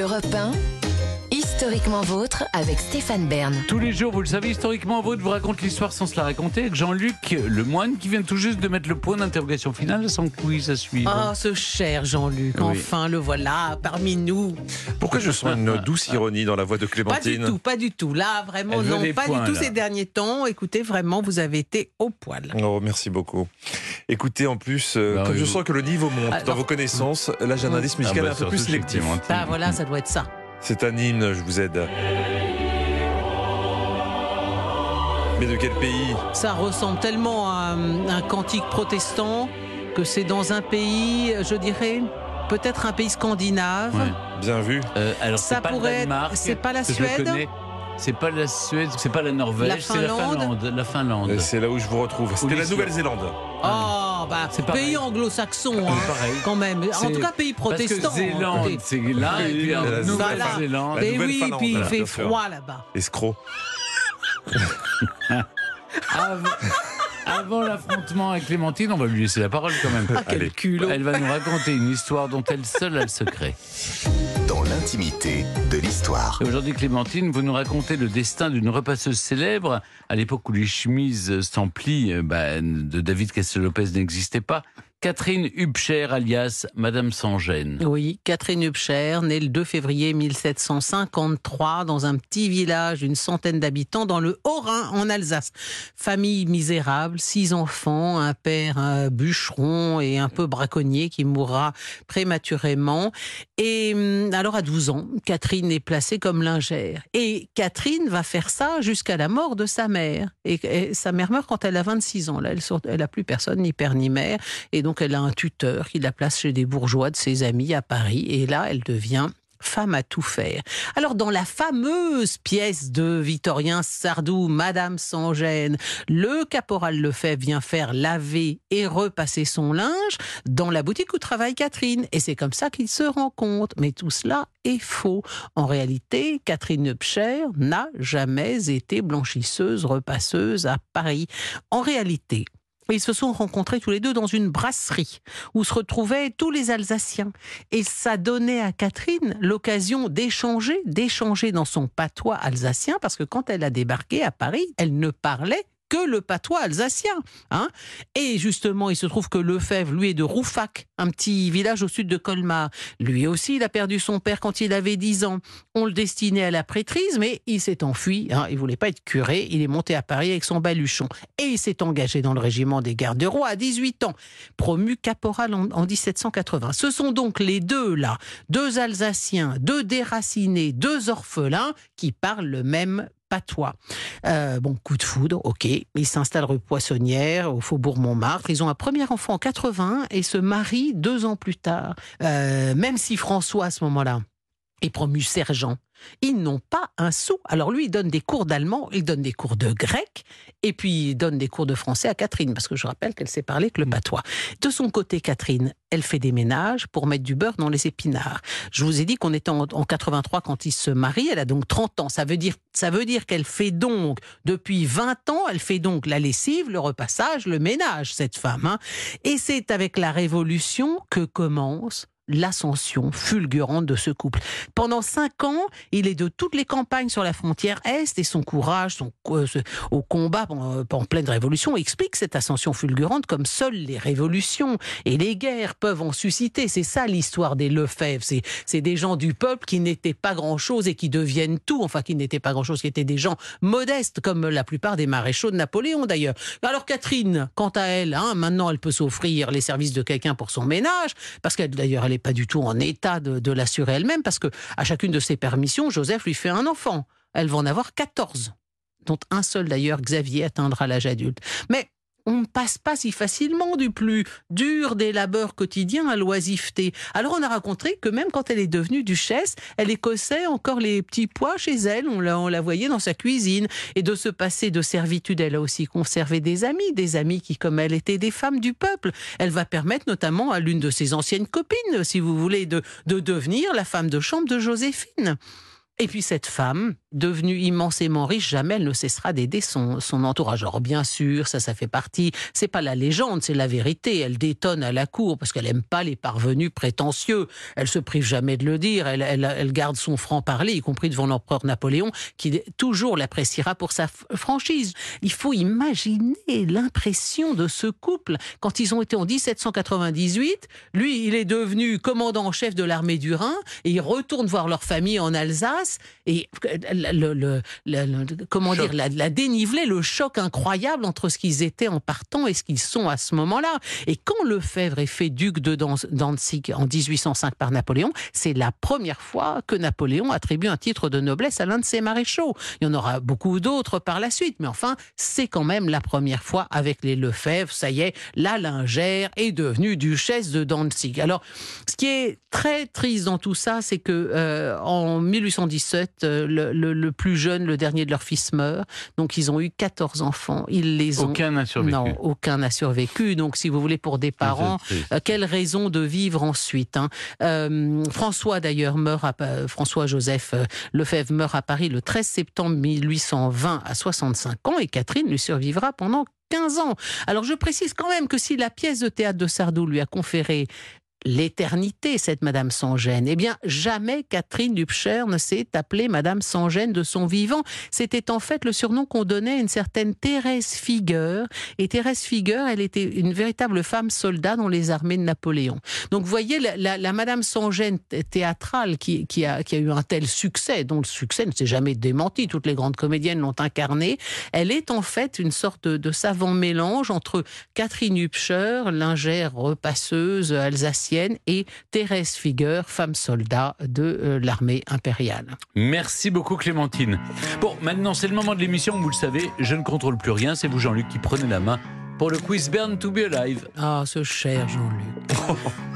Europe 1, Historiquement vôtre avec Stéphane Bern. Tous les jours, vous le savez, historiquement vôtre vous raconte l'histoire sans se la raconter avec Jean-Luc le moine qui vient tout juste de mettre le point d'interrogation final à son quiz à suivre. Oh, ce cher Jean-Luc, Oui. enfin le voilà parmi nous. Pourquoi je sens une douce ironie dans la voix de Pas du Clémentine tout, pas du tout. Là, vraiment, non, pas points, du tout là. ces derniers temps. Écoutez, vraiment, vous avez été au poil. Oh, merci beaucoup. Écoutez, en plus, euh, Bah, comme je vous- sens que le niveau monte Alors- dans vos connaissances, là j'ai un indice Ah bah, un peu plus sélectif. Clémentine. Ah, voilà, ça doit être ça. C'est un hymne, je vous aide. Mais de quel pays Ça ressemble tellement à un, un cantique protestant que c'est dans un pays, je dirais, peut-être un pays scandinave. Ouais. Bien vu. Euh, alors, Ça pas pourrait le être- Danemark. c'est pas la Suède connais. C'est pas la Suède, c'est pas la Norvège, La c'est la Finlande. La Finlande. C'est là où je vous retrouve. C'était la. Nouvelle-Zélande. Oh, bah, C'est pareil. pays anglo-saxon, hein, C'est pareil. quand même. En tout cas, pays protestant. Parce que Zélande, Écoutez. c'est là, et puis La. Nouvelle-Zélande. La Mais oui, puis il fait froid là-bas. Escroc. Avant, avant l'affrontement avec Clémentine, on va lui laisser la parole quand même. Ah, quel Allez. culot. Elle va nous raconter une histoire dont elle seule a le secret. De l'histoire. Aujourd'hui, Clémentine, vous nous racontez le destin d'une repasseuse célèbre à l'époque où les chemises sans plis euh, bah, de David Castel-Lopez n'existaient pas. Catherine Hubscher, alias Madame Sans-Gêne. Oui, Catherine Hubscher, née le 2 février 1753 dans un petit village d'une centaine d'habitants dans le Haut-Rhin, en Alsace. Famille misérable, six enfants, un père un bûcheron et un peu braconnier qui mourra prématurément. Et hum, alors à 12 ans, Catherine est placée comme lingère. Et Catherine va faire ça jusqu'à la mort de sa mère. Et, sa mère meurt quand elle a 26 ans. Là, elle, sort- elle a plus personne, ni père ni mère. Et donc, elle a un tuteur qui la place chez des bourgeois de ses amis à Paris. Et là, elle devient femme à tout faire. Alors, dans la fameuse pièce de Victorien Sardou, Madame sans gêne, le caporal Lefebvre vient faire laver et repasser son linge dans la boutique où travaille Catherine. Et c'est comme ça qu'ils se rencontrent. Mais tout cela est faux. En réalité, Catherine Hubscher n'a jamais été blanchisseuse, repasseuse à Paris. En réalité, ils se sont rencontrés tous les deux dans une brasserie où se retrouvaient tous les Alsaciens. Et ça donnait à Catherine l'occasion d'échanger, d'échanger dans son patois alsacien, parce que quand elle a débarqué à Paris, elle ne parlait que le patois alsacien. Hein et justement, il se trouve que Lefebvre, lui, est de Roufac, un petit village au sud de Colmar. Lui aussi, il a perdu son père quand il avait 10 ans. On le destinait à la prêtrise, mais il s'est enfui. Hein, il voulait pas être curé. Il est monté à Paris avec son baluchon. Et il s'est engagé dans le régiment des gardes rois à 18 ans, promu caporal en, en 1780. Ce sont donc les deux, là, deux Alsaciens, deux déracinés, deux orphelins qui parlent le même patois. Euh, bon, coup de foudre, ok. Ils s'installent rue Poissonnière, au faubourg Montmartre. Ils ont un premier enfant en 80 et se marient deux ans plus tard. Euh, même si François, à ce moment-là, est promu sergent, ils n'ont pas un sou. Alors lui, il donne des cours d'allemand, il donne des cours de grec, et puis il donne des cours de français à Catherine, parce que je rappelle qu'elle sait parler que le patois. De son côté, Catherine, elle fait des ménages pour mettre du beurre dans les épinards. Je vous ai dit qu'on était en, en 83 quand ils se marient, elle a donc 30 ans. Ça veut dire, ça veut dire qu'elle fait donc, depuis 20 ans, elle fait donc la lessive, le repassage, le ménage, cette femme. hein. Et c'est avec la Révolution que commence l'ascension fulgurante de ce couple. Pendant cinq ans, il est de toutes les campagnes sur la frontière Est et son courage son, euh, au combat en, en pleine révolution explique cette ascension fulgurante comme seules les révolutions et les guerres peuvent en susciter. C'est ça l'histoire des Lefebvre. C'est, des gens du peuple qui n'étaient pas grand-chose et qui deviennent tout. Enfin, qui n'étaient pas grand-chose, qui étaient des gens modestes, comme la plupart des maréchaux de Napoléon d'ailleurs. Alors Catherine, quant à elle, hein, maintenant elle peut s'offrir les services de quelqu'un pour son ménage, parce qu'elle d'ailleurs elle n'est pas du tout en état de, de l'assurer elle-même, parce que à chacune de ses permissions, Joseph lui fait un enfant. Elle va en avoir 14, dont un seul d'ailleurs, Xavier, atteindra l'âge adulte. Mais on ne passe pas si facilement du plus dur des labeurs quotidiens à l'oisiveté. Alors on a raconté que même quand elle est devenue duchesse, elle écossait encore les petits pois chez elle, on la, voyait dans sa cuisine. Et de se passer de servitude, elle a aussi conservé des amis, des amis qui, comme elle, étaient des femmes du peuple. Elle va permettre notamment à l'une de ses anciennes copines, si vous voulez, de devenir la femme de chambre de Joséphine. Et puis cette femme, devenue immensément riche, jamais elle ne cessera d'aider son, entourage. Alors bien sûr, ça, ça fait partie. C'est pas la légende, c'est la vérité. Elle détonne à la cour parce qu'elle aime pas les parvenus prétentieux. Elle se prive jamais de le dire. Elle, elle, garde son franc parler, y compris devant l'empereur Napoléon, qui toujours l'appréciera pour sa franchise. Il faut imaginer l'impression de ce couple quand ils ont été en 1798. Lui, il est devenu commandant en chef de l'armée du Rhin et ils retournent voir leur famille en Alsace et le, comment dire la, la dénivelée, le choc incroyable entre ce qu'ils étaient en partant et ce qu'ils sont à ce moment-là. Et quand Lefebvre est fait duc de Danzig en 1805 par Napoléon, c'est la première fois que Napoléon attribue un titre de noblesse à l'un de ses maréchaux. Il y en aura beaucoup d'autres par la suite, mais enfin, c'est quand même la première fois avec les Lefebvre. Ça y est, la lingère est devenue duchesse de Danzig. Alors, ce qui est très triste dans tout ça, c'est que euh, en 1810, euh, le, plus jeune, le dernier de leurs fils meurt. Donc ils ont eu 14 enfants. Ils les ont... Aucun n'a survécu. Non, aucun n'a survécu. Donc si vous voulez, pour des ah, parents, euh, quelle raison de vivre ensuite hein? euh, François d'ailleurs meurt, à... François-Joseph Lefebvre meurt à Paris le 13 septembre 1820 à 65 ans et Catherine lui survivra pendant 15 ans. Alors je précise quand même que si la pièce de théâtre de Sardou lui a conféré l'éternité, cette Madame sans gêne, eh bien jamais Catherine Dupcher ne s'est appelée Madame sans gêne de son vivant. C'était en fait le surnom qu'on donnait à une certaine Thérèse Figueur. Et Thérèse Figueur, elle était une véritable femme soldat dans les armées de Napoléon. Donc vous voyez, la, la- la Madame thé- théâtrale qui, a, eu un tel succès, dont le succès ne s'est jamais démenti, toutes les grandes comédiennes l'ont incarnée, elle est en fait une sorte de, savant mélange entre Catherine Hübscher, lingère repasseuse alsacienne, et Thérèse Figueur, femme soldat de euh, l'armée impériale. Merci beaucoup Clémentine. Bon, maintenant c'est le moment de l'émission, vous le savez, je ne contrôle plus rien, c'est vous Jean-Luc qui prenez la main pour le quiz Burn to be Alive. Ah, ce cher Jean-Luc.